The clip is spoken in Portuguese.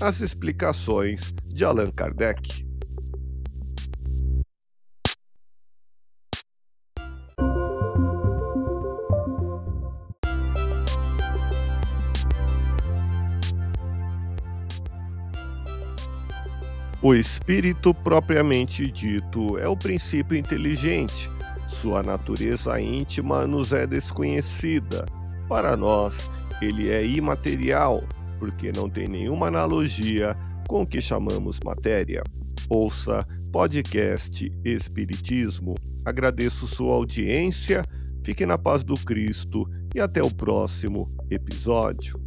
as explicações de Allan Kardec. O espírito propriamente dito é o princípio inteligente. Sua natureza íntima nos é desconhecida. Para nós, ele é imaterial, porque não tem nenhuma analogia com o que chamamos matéria. Ouça podcast Espiritismo. Agradeço sua audiência, fique na paz do Cristo e até o próximo episódio.